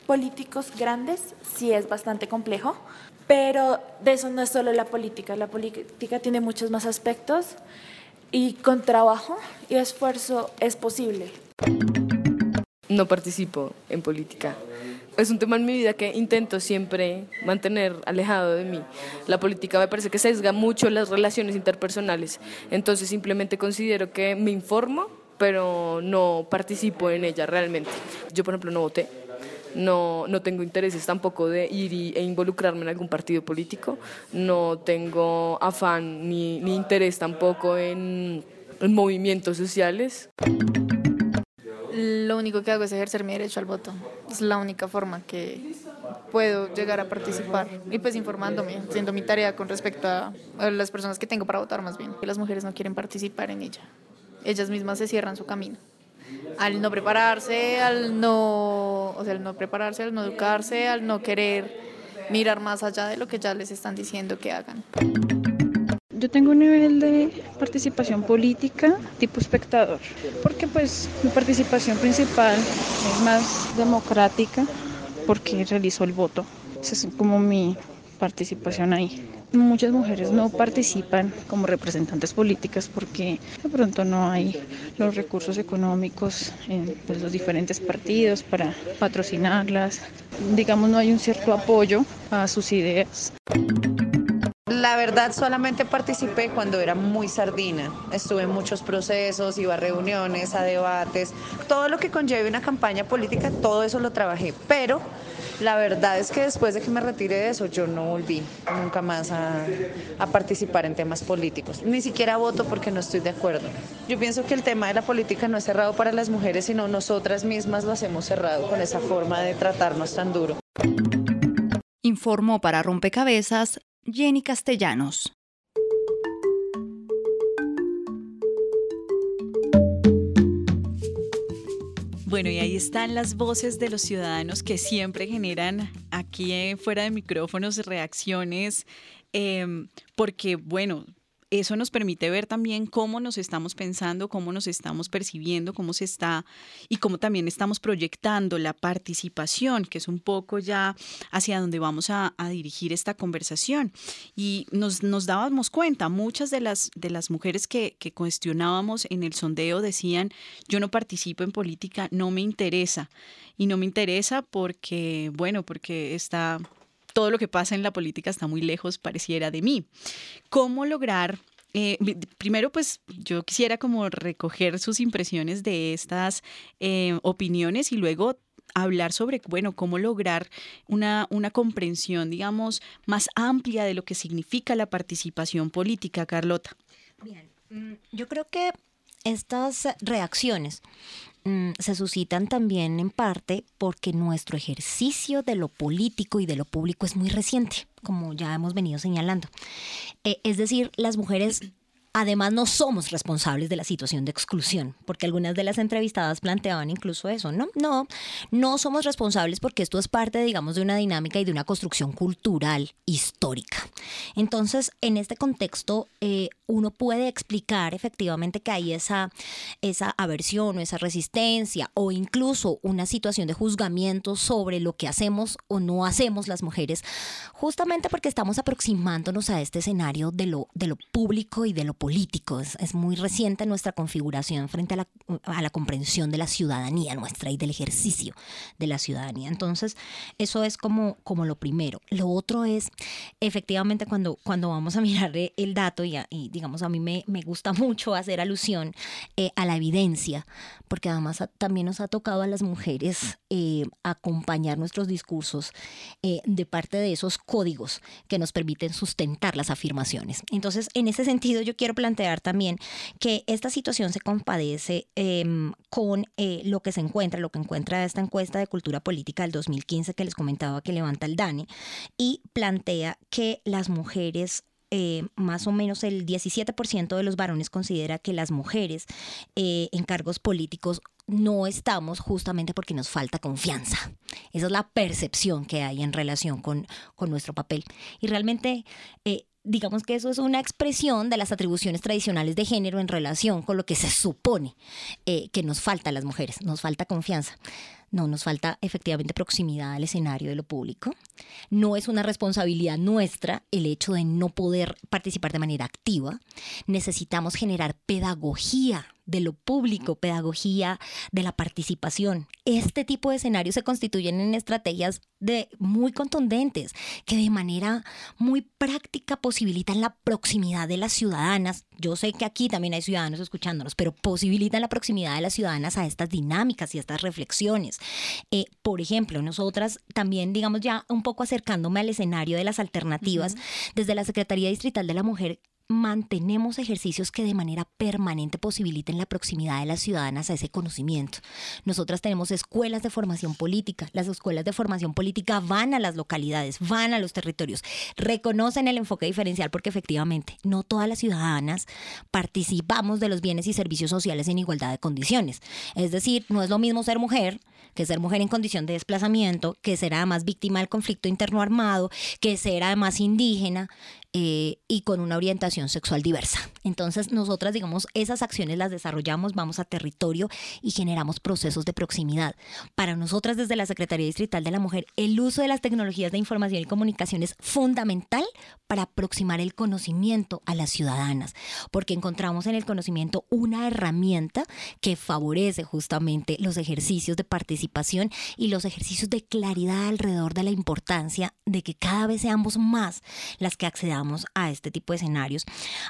políticos grandes sí es bastante complejo, pero de eso no es solo la política, la política tiene muchos más aspectos y con trabajo y esfuerzo es posible no participo en política. Es un tema en mi vida que intento siempre mantener alejado de mí. La política me parece que sesga mucho las relaciones interpersonales, entonces simplemente considero que me informo, pero no participo en ella realmente. Yo, por ejemplo, no voté, no, no tengo intereses tampoco de ir e involucrarme en algún partido político, no tengo afán ni, ni interés tampoco en, en movimientos sociales lo único que hago es ejercer mi derecho al voto. Es la única forma que puedo llegar a participar y pues informándome, haciendo mi tarea con respecto a, las personas que tengo para votar más bien. Las mujeres no quieren participar en ella. Ellas mismas se cierran su camino. Al no prepararse, al no, o sea, al no prepararse, al no educarse, al no querer mirar más allá de lo que ya les están diciendo que hagan. Yo tengo un nivel de participación política tipo espectador, porque pues mi participación principal es más democrática porque realizo el voto. Esa es como mi participación ahí. Muchas mujeres no participan como representantes políticas porque de pronto no hay los recursos económicos en pues, los diferentes partidos para patrocinarlas. Digamos, no hay un cierto apoyo a sus ideas. La verdad solamente participé cuando era muy sardina. Estuve en muchos procesos, iba a reuniones, a debates, todo lo que conlleve una campaña política, todo eso lo trabajé. Pero la verdad es que después de que me retiré de eso, yo no volví nunca más a, a, participar en temas políticos. Ni siquiera voto porque no estoy de acuerdo. Yo pienso que el tema de la política no es cerrado para las mujeres, sino nosotras mismas lo hacemos cerrado con esa forma de tratarnos tan duro. Informó para Rompecabezas Jenny Castellanos. Bueno, y ahí están las voces de los ciudadanos que siempre generan aquí eh, fuera de micrófonos reacciones, em, porque, bueno, eso nos permite ver también cómo nos estamos pensando, cómo nos estamos percibiendo, cómo se está y cómo también estamos proyectando la participación, que es un poco ya hacia donde vamos a, dirigir esta conversación. Y nos, nos, dábamos cuenta, muchas de las, de las mujeres que, que cuestionábamos en el sondeo decían, yo no participo en política, no me interesa. Y no me interesa porque, bueno, porque está todo lo que pasa en la política está muy lejos, pareciera, de mí. ¿Cómo lograr eh, primero, pues yo quisiera como recoger sus impresiones de estas eh, opiniones y luego hablar sobre, bueno, cómo lograr una, una comprensión, digamos, más amplia de lo que significa la participación política, Carlota. Bien, mm, yo creo que estas reacciones mm, se suscitan también en parte porque nuestro ejercicio de lo político y de lo público es muy reciente, como ya hemos venido señalando. Eh, es decir, las mujeres Además, no somos responsables de la situación de exclusión, porque algunas de las entrevistadas planteaban incluso eso, ¿no? No, no somos responsables porque esto es parte, digamos, de una dinámica y de una construcción cultural histórica. Entonces, en este contexto, eh, uno puede explicar efectivamente que hay esa, esa aversión o esa resistencia o incluso una situación de juzgamiento sobre lo que hacemos o no hacemos las mujeres, justamente porque estamos aproximándonos a este escenario de lo, de lo público y de lo político. Es, muy reciente nuestra configuración frente a la, a la comprensión de la ciudadanía nuestra y del ejercicio de la ciudadanía. Entonces, eso es como, como lo primero. Lo otro es, efectivamente, cuando, cuando vamos a mirar el dato, y, y digamos, a mí me, me, gusta mucho hacer alusión eh, a la evidencia, porque además también nos ha tocado a las mujeres eh, acompañar nuestros discursos eh, de parte de esos códigos que nos permiten sustentar las afirmaciones. Entonces, en ese sentido, yo quiero plantear también que esta situación se compadece em, con eh, lo que se encuentra, lo que encuentra esta encuesta de cultura política del 2015 que les comentaba que levanta el DANE y plantea que las mujeres eh, más o menos el 17% de los varones considera que las mujeres eh, en cargos políticos no estamos justamente porque nos falta confianza. Esa es la percepción que hay en relación con, con nuestro papel. Y realmente digamos que eso es una expresión de las atribuciones tradicionales de género en relación con lo que se supone eh, que nos falta a las mujeres, nos falta confianza. No, nos falta efectivamente proximidad al escenario de lo público. No es una responsabilidad nuestra el hecho de no poder participar de manera activa. Necesitamos generar pedagogía de lo público, pedagogía de la participación. Este tipo de escenarios se constituyen en estrategias de muy contundentes que de manera muy práctica posibilitan la proximidad de las ciudadanas. Yo sé que aquí también hay ciudadanos escuchándonos, pero posibilitan la proximidad de las ciudadanas a estas dinámicas y a estas reflexiones. Eh, por ejemplo, nosotras también, digamos ya un poco acercándome al escenario de las alternativas, desde la Secretaría Distrital de la Mujer mantenemos ejercicios que de manera permanente posibiliten la proximidad de las ciudadanas a ese conocimiento. Nosotras tenemos escuelas de formación política. Las escuelas de formación política van a las localidades, van a los territorios, reconocen el enfoque diferencial porque efectivamente no todas las ciudadanas participamos de los bienes y servicios sociales en igualdad de condiciones. Es decir, no es lo mismo ser mujer que ser mujer en condición de desplazamiento, que ser además víctima del conflicto interno armado, que ser además indígena. Eh, y con una orientación sexual diversa. Entonces, nosotras, digamos, esas acciones las desarrollamos, vamos a territorio y generamos procesos de proximidad. Para nosotras, desde la Secretaría Distrital de la Mujer, el uso de las tecnologías de información y comunicación es fundamental para aproximar el conocimiento a las ciudadanas, porque encontramos en el conocimiento una herramienta que favorece justamente los ejercicios de participación y los ejercicios de claridad alrededor de la importancia de que cada vez seamos más las que accedamos a este tipo de escenarios.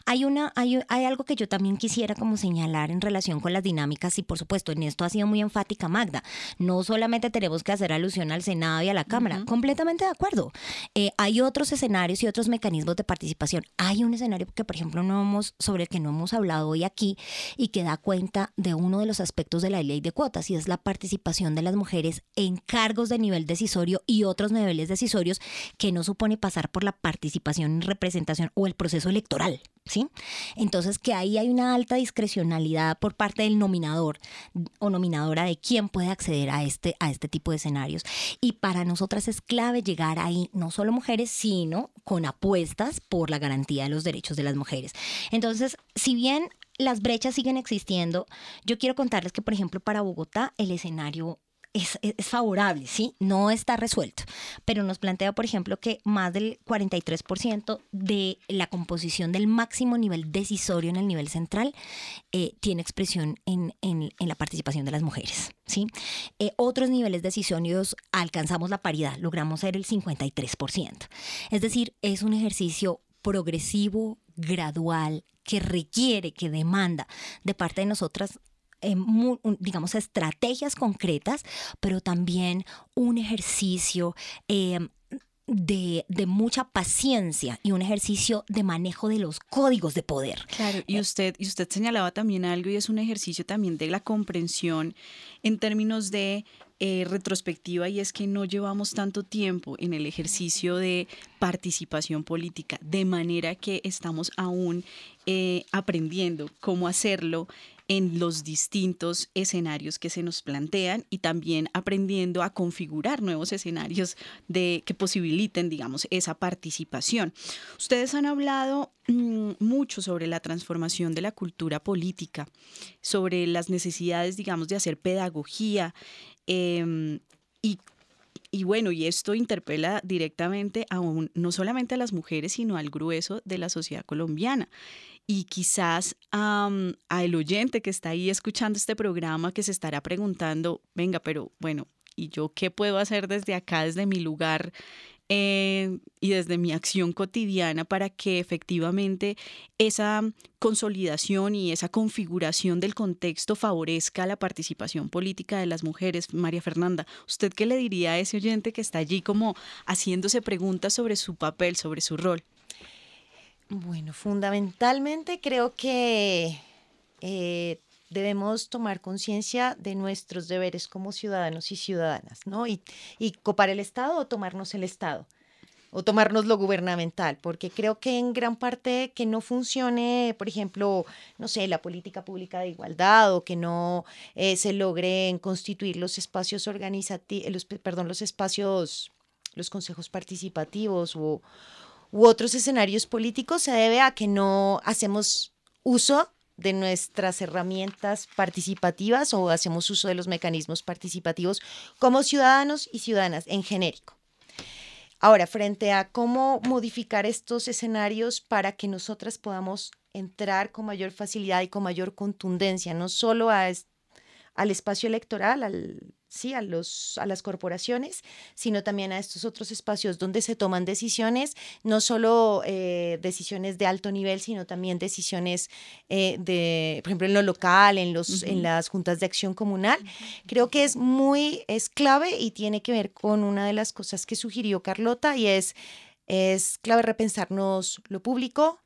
Hay, una, hay, hay algo que yo también quisiera como señalar en relación con las dinámicas y por supuesto en esto ha sido muy enfática Magda. No solamente tenemos que hacer alusión al Senado y a la Cámara, completamente de acuerdo. Eh, hay otros escenarios y otros mecanismos de participación. Hay un escenario que por ejemplo no hemos, sobre el que no hemos hablado hoy aquí y que da cuenta de uno de los aspectos de la ley de cuotas y es la participación de las mujeres en cargos de nivel decisorio y otros niveles decisorios que no supone pasar por la participación en presentación o el proceso electoral. ¿Sí? Entonces que ahí hay una alta discrecionalidad por parte del nominador o nominadora de quién puede acceder a este, a este tipo de escenarios. Y para nosotras es clave llegar ahí, no solo mujeres, sino con apuestas por la garantía de los derechos de las mujeres. Entonces, si bien las brechas siguen existiendo, yo quiero contarles que, por ejemplo, para Bogotá el escenario es, favorable, ¿sí? No está resuelto, pero nos plantea, por ejemplo, que más del 43% de la composición del máximo nivel decisorio en el nivel central eh, tiene expresión en, la participación de las mujeres, ¿sí? Eh, otros niveles decisorios alcanzamos la paridad, logramos ser el 53%. Es decir, es un ejercicio progresivo, gradual, que requiere, que demanda de parte de nosotras eh, digamos, estrategias concretas, pero también un ejercicio eh, de, de, mucha paciencia y un ejercicio de manejo de los códigos de poder. Claro, y usted, y usted señalaba también algo y es un ejercicio también de la comprensión en términos de eh, retrospectiva y es que no llevamos tanto tiempo en el ejercicio de participación política, de manera que estamos aún eh, aprendiendo cómo hacerlo en los distintos escenarios que se nos plantean y también aprendiendo a configurar nuevos escenarios de, que posibiliten, digamos, esa participación. Ustedes han hablado mm, mucho sobre la transformación de la cultura política, sobre las necesidades, digamos, de hacer pedagogía em, y bueno, y esto interpela directamente a no solamente a las mujeres, sino al grueso de la sociedad colombiana y quizás al oyente que está ahí escuchando este programa que se estará preguntando, venga, pero bueno, ¿y yo qué puedo hacer desde acá, desde mi lugar eh, y desde mi acción cotidiana para que efectivamente esa consolidación y esa configuración del contexto favorezca la participación política de las mujeres. María Fernanda, ¿usted qué le diría a ese oyente que está allí como haciéndose preguntas sobre su papel, sobre su rol? Bueno, fundamentalmente creo que eh, debemos tomar conciencia de nuestros deberes como ciudadanos y ciudadanas, ¿no? Y, y copar el Estado o tomarnos el Estado o tomarnos lo gubernamental, porque creo que en gran parte que no funcione, por ejemplo, no sé, la política pública de igualdad o que no eh, se logren constituir los espacios organizativos, perdón, los espacios, los consejos participativos o, u otros escenarios políticos se debe a que no hacemos uso de nuestras herramientas participativas o hacemos uso de los mecanismos participativos como ciudadanos y ciudadanas en genérico. Ahora, frente a cómo modificar estos escenarios para que nosotras podamos entrar con mayor facilidad y con mayor contundencia, no solo a, al espacio electoral, al ¿sí? a, los, a las corporaciones, sino también a estos otros espacios donde se toman decisiones, no solo eh, decisiones de alto nivel, sino también decisiones eh, de, por ejemplo, en lo local, en, los, en las juntas de acción comunal. Creo que es muy, es clave y tiene que ver con una de las cosas que sugirió Carlota y es, es clave repensarnos lo público,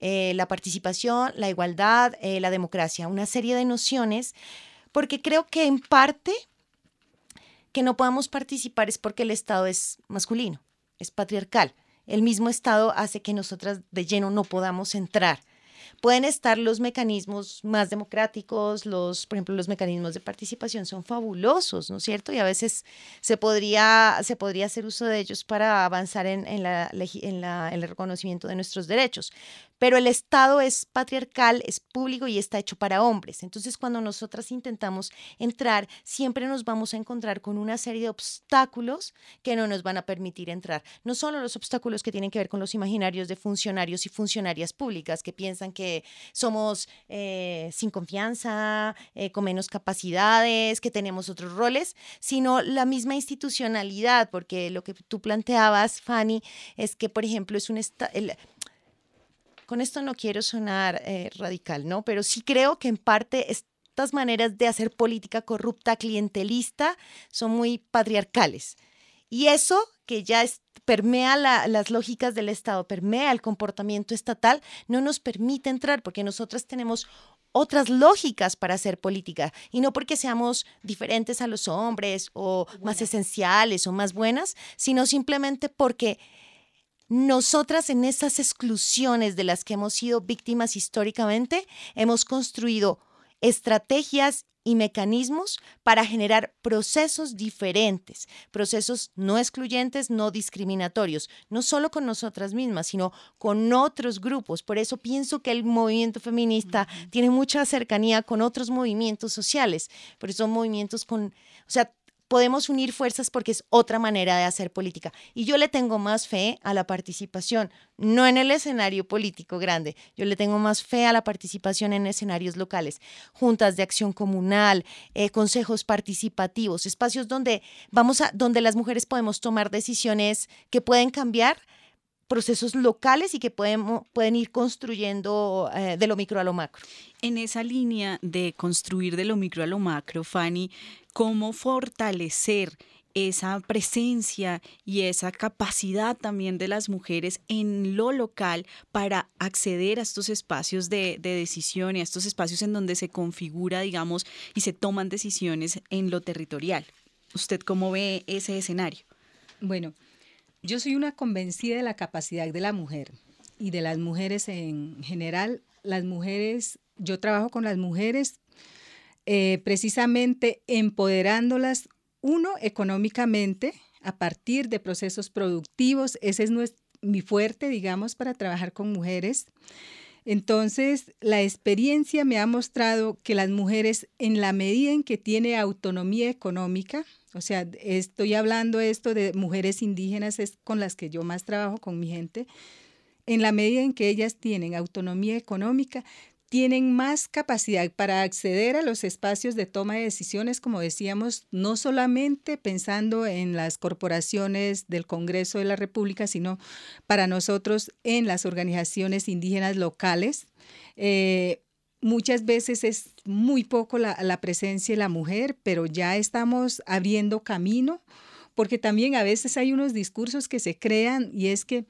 eh, la participación, la igualdad, la democracia, una serie de nociones, porque creo que en parte que no podamos participar es porque el Estado es masculino, es patriarcal. El mismo Estado hace que nosotras de lleno no podamos entrar. Pueden estar los mecanismos más democráticos, los, por ejemplo, los mecanismos de participación son fabulosos, ¿no es cierto? Y a veces se podría, se podría hacer uso de ellos para avanzar en, en, el reconocimiento de nuestros derechos. Pero el Estado es patriarcal, es público y está hecho para hombres. Entonces, cuando nosotras intentamos entrar, siempre nos vamos a encontrar con una serie de obstáculos que no nos van a permitir entrar. No solo los obstáculos que tienen que ver con los imaginarios de funcionarios y funcionarias públicas que piensan que somos eh, sin confianza, eh, con menos capacidades, que tenemos otros roles, sino la misma institucionalidad, porque lo que tú planteabas, Fanny, es que, por ejemplo, es un... El, con esto no quiero sonar eh, radical, ¿no? Pero sí creo que en parte estas maneras de hacer política corrupta, clientelista, son muy patriarcales. Y eso que ya permea las lógicas del Estado, permea el comportamiento estatal, no nos permite entrar porque nosotras tenemos otras lógicas para hacer política y no porque seamos diferentes a los hombres o más esenciales o más buenas, sino simplemente porque nosotras en esas exclusiones de las que hemos sido víctimas históricamente, hemos construido estrategias y mecanismos para generar procesos diferentes, procesos no excluyentes, no discriminatorios, no solo con nosotras mismas, sino con otros grupos. Por eso pienso que el movimiento feminista tiene mucha cercanía con otros movimientos sociales, por eso son movimientos con, o sea, podemos unir fuerzas porque es otra manera de hacer política. Y yo le tengo más fe a la participación, no en el escenario político grande, yo le tengo más fe a la participación en escenarios locales, juntas de acción comunal, eh, consejos participativos, espacios donde vamos a, donde las mujeres podemos tomar decisiones que pueden cambiar procesos locales y que pueden, pueden ir construyendo eh, de lo micro a lo macro. En esa línea de construir de lo micro a lo macro, Fanny, cómo fortalecer esa presencia y esa capacidad también de las mujeres en lo local para acceder a estos espacios de, decisión y a estos espacios en donde se configura, digamos, y se toman decisiones en lo territorial. ¿Usted cómo ve ese escenario? Bueno, yo soy una convencida de la capacidad de la mujer y de las mujeres en general. Las mujeres, yo trabajo con las mujeres eh, precisamente empoderándolas, uno, económicamente, a partir de procesos productivos. Ese es mi fuerte, digamos, para trabajar con mujeres. Entonces, la experiencia me ha mostrado que las mujeres, en la medida en que tiene autonomía económica, o sea, estoy hablando esto de mujeres indígenas, es con las que yo más trabajo con mi gente. En la medida en que ellas tienen autonomía económica, tienen más capacidad para acceder a los espacios de toma de decisiones, como decíamos, no solamente pensando en las corporaciones del Congreso de la República, sino para nosotros en las organizaciones indígenas locales. Eh, Muchas veces es muy poco la, presencia de la mujer, pero ya estamos abriendo camino, porque también a veces hay unos discursos que se crean y es que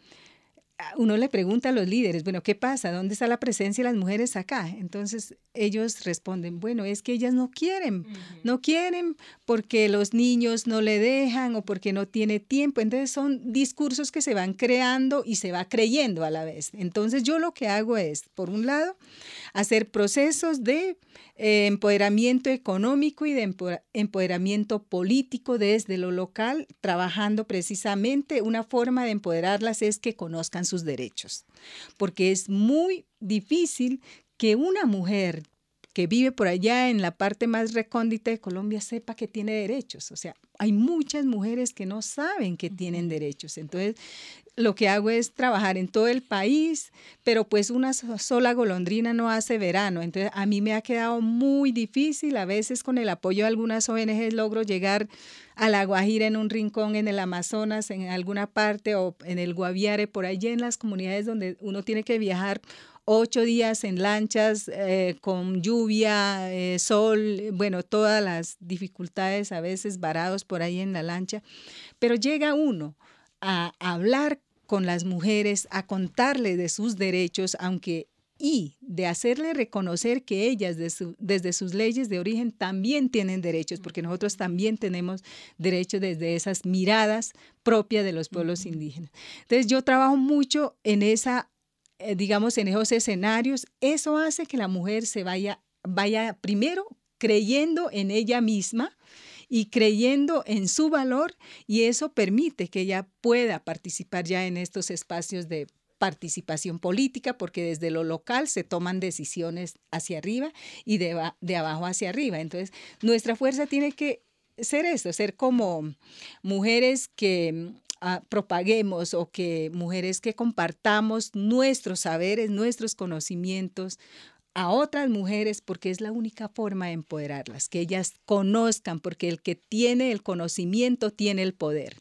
uno le pregunta a los líderes, bueno, ¿qué pasa? ¿Dónde está la presencia de las mujeres acá? Entonces ellos responden, bueno, es que ellas no quieren, no quieren porque los niños no le dejan o porque no tiene tiempo. Entonces son discursos que se van creando y se va creyendo a la vez. Entonces yo lo que hago es, por un lado, hacer procesos de eh, empoderamiento económico y de empoderamiento político desde lo local, trabajando precisamente una forma de empoderarlas es que conozcan sus derechos, porque es muy difícil que una mujer que vive por allá en la parte más recóndita de Colombia sepa que tiene derechos. O sea, hay muchas mujeres que no saben que tienen derechos. Entonces, lo que hago es trabajar en todo el país, pero pues una sola golondrina no hace verano. Entonces a mí me ha quedado muy difícil. A veces con el apoyo de algunas ONGs logro llegar a La Guajira en un rincón en el Amazonas, en alguna parte, o en el Guaviare, por allí en las comunidades donde uno tiene que viajar ocho días en lanchas, eh, con lluvia, eh, sol, bueno, todas las dificultades, a veces varados por ahí en la lancha, pero llega uno a hablar con las mujeres, a contarle de sus derechos, aunque y de hacerle reconocer que ellas desde sus leyes de origen también tienen derechos, porque nosotros también tenemos derechos desde esas miradas propias de los pueblos indígenas. Entonces yo trabajo mucho en esa, digamos, en esos escenarios. Eso hace que la mujer se vaya, vaya primero creyendo en ella misma, y creyendo en su valor y eso permite que ella pueda participar ya en estos espacios de participación política, porque desde lo local se toman decisiones hacia arriba y de, de abajo hacia arriba. Entonces, nuestra fuerza tiene que ser eso, ser como mujeres que ah, propaguemos o que mujeres que compartamos nuestros saberes, nuestros conocimientos, a otras mujeres porque es la única forma de empoderarlas, que ellas conozcan, porque el que tiene el conocimiento tiene el poder.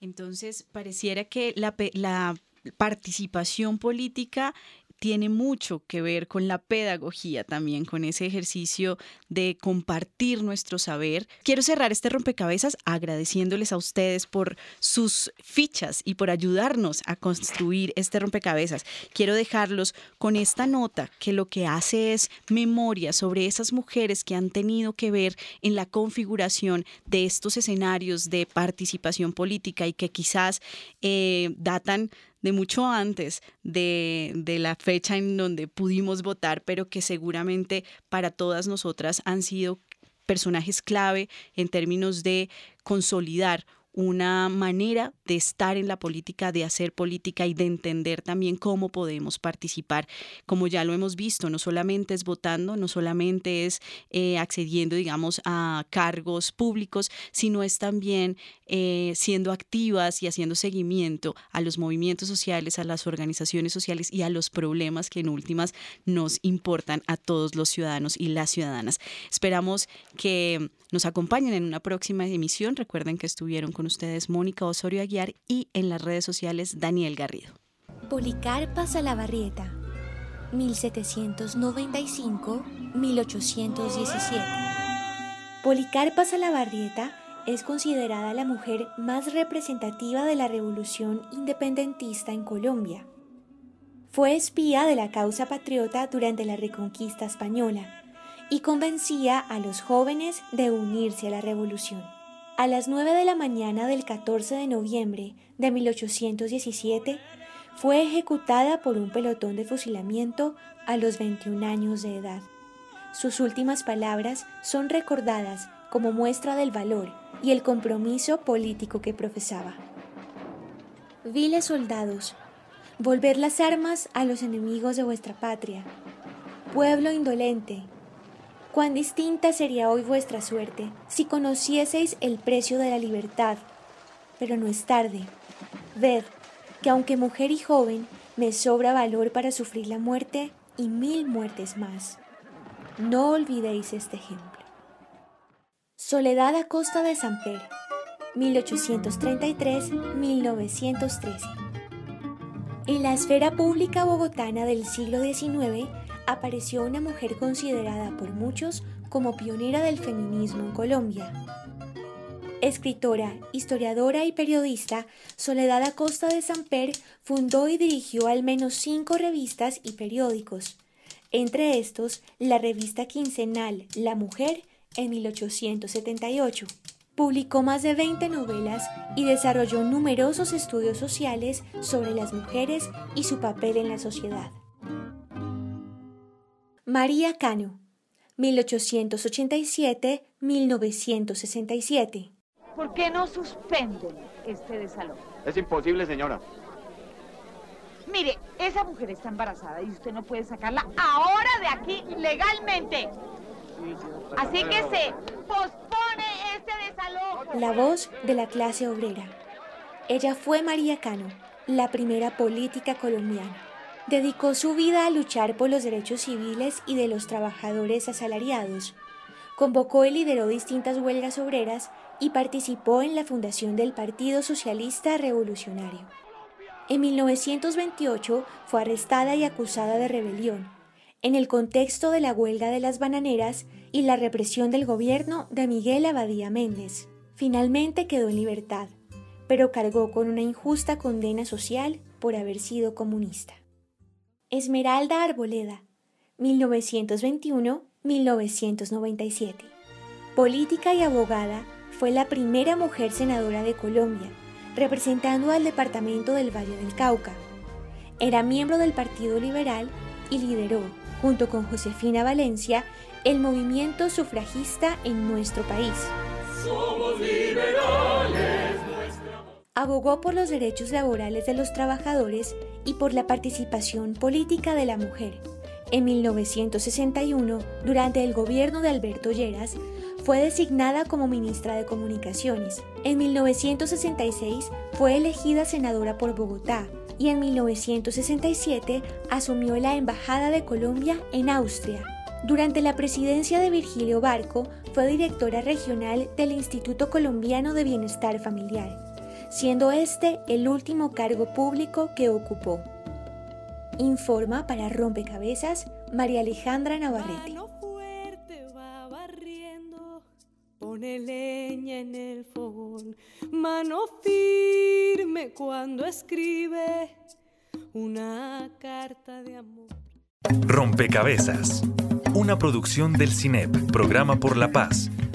Entonces, pareciera que la, la participación política tiene mucho que ver con la pedagogía también, con ese ejercicio de compartir nuestro saber. Quiero cerrar este rompecabezas agradeciéndoles a ustedes por sus fichas y por ayudarnos a construir este rompecabezas. Quiero dejarlos con esta nota que lo que hace es memoria sobre esas mujeres que han tenido que ver en la configuración de estos escenarios de participación política y que quizás eh, datan de mucho antes de, de, la fecha en donde pudimos votar, pero que seguramente para todas nosotras han sido personajes clave en términos de consolidar una manera de estar en la política, de hacer política y de entender también cómo podemos participar. Como ya lo hemos visto, no solamente es votando, no solamente es eh, accediendo, digamos, a cargos públicos, sino es también eh, siendo activas y haciendo seguimiento a los movimientos sociales, a las organizaciones sociales y a los problemas que en últimas nos importan a todos los ciudadanos y las ciudadanas. Esperamos que nos acompañen en una próxima emisión. Recuerden que estuvieron con ustedes Mónica Osorio Aguiar y en las redes sociales Daniel Garrido. Policarpa Salabarrieta, 1795-1817. Policarpa Salabarrieta es considerada la mujer más representativa de la revolución independentista en Colombia. Fue espía de la causa patriota durante la Reconquista española y convencía a los jóvenes de unirse a la revolución. A las 9 de la mañana del 14 de noviembre de 1817, fue ejecutada por un pelotón de fusilamiento a los 21 años de edad. Sus últimas palabras son recordadas como muestra del valor y el compromiso político que profesaba. Viles soldados, volver las armas a los enemigos de vuestra patria. Pueblo indolente, cuán distinta sería hoy vuestra suerte si conocieseis el precio de la libertad. Pero no es tarde. Ved que aunque mujer y joven, me sobra valor para sufrir la muerte y mil muertes más. No olvidéis este ejemplo. Soledad a costa de Samper, 1833-1913. En la esfera pública bogotana del siglo XIX apareció una mujer considerada por muchos como pionera del feminismo en Colombia. Escritora, historiadora y periodista, Soledad Acosta de Samper fundó y dirigió al menos cinco revistas y periódicos, entre estos la revista quincenal La Mujer en 1878. Publicó más de 20 novelas y desarrolló numerosos estudios sociales sobre las mujeres y su papel en la sociedad. María Cano, 1887-1967. ¿Por qué no suspenden este desalojo? Es imposible, señora. Mire, esa mujer está embarazada y usted no puede sacarla ahora de aquí legalmente. Así que se pospone este desalojo. La voz de la clase obrera. Ella fue María Cano, la primera política colombiana. Dedicó su vida a luchar por los derechos civiles y de los trabajadores asalariados. Convocó y lideró distintas huelgas obreras y participó en la fundación del Partido Socialista Revolucionario. En 1928 fue arrestada y acusada de rebelión, en el contexto de la huelga de las bananeras y la represión del gobierno de Miguel Abadía Méndez. Finalmente quedó en libertad, pero cargó con una injusta condena social por haber sido comunista. Esmeralda Arboleda, 1921-1997. Política y abogada, fue la primera mujer senadora de Colombia, representando al departamento del Valle del Cauca. Era miembro del Partido Liberal y lideró, junto con Josefina Valencia, el movimiento sufragista en nuestro país. Somos liberales. Abogó por los derechos laborales de los trabajadores y por la participación política de la mujer. En 1961, durante el gobierno de Alberto Lleras, fue designada como ministra de Comunicaciones. En 1966 fue elegida senadora por Bogotá y en 1967 asumió la Embajada de Colombia en Austria. Durante la presidencia de Virgilio Barco fue directora regional del Instituto Colombiano de Bienestar Familiar siendo este el último cargo público que ocupó. Informa para Rompecabezas María Alejandra Navarrete. Pone leña en el fogón, mano firme cuando escribe una carta de amor. Rompecabezas, una producción del CINEP, Programa por la Paz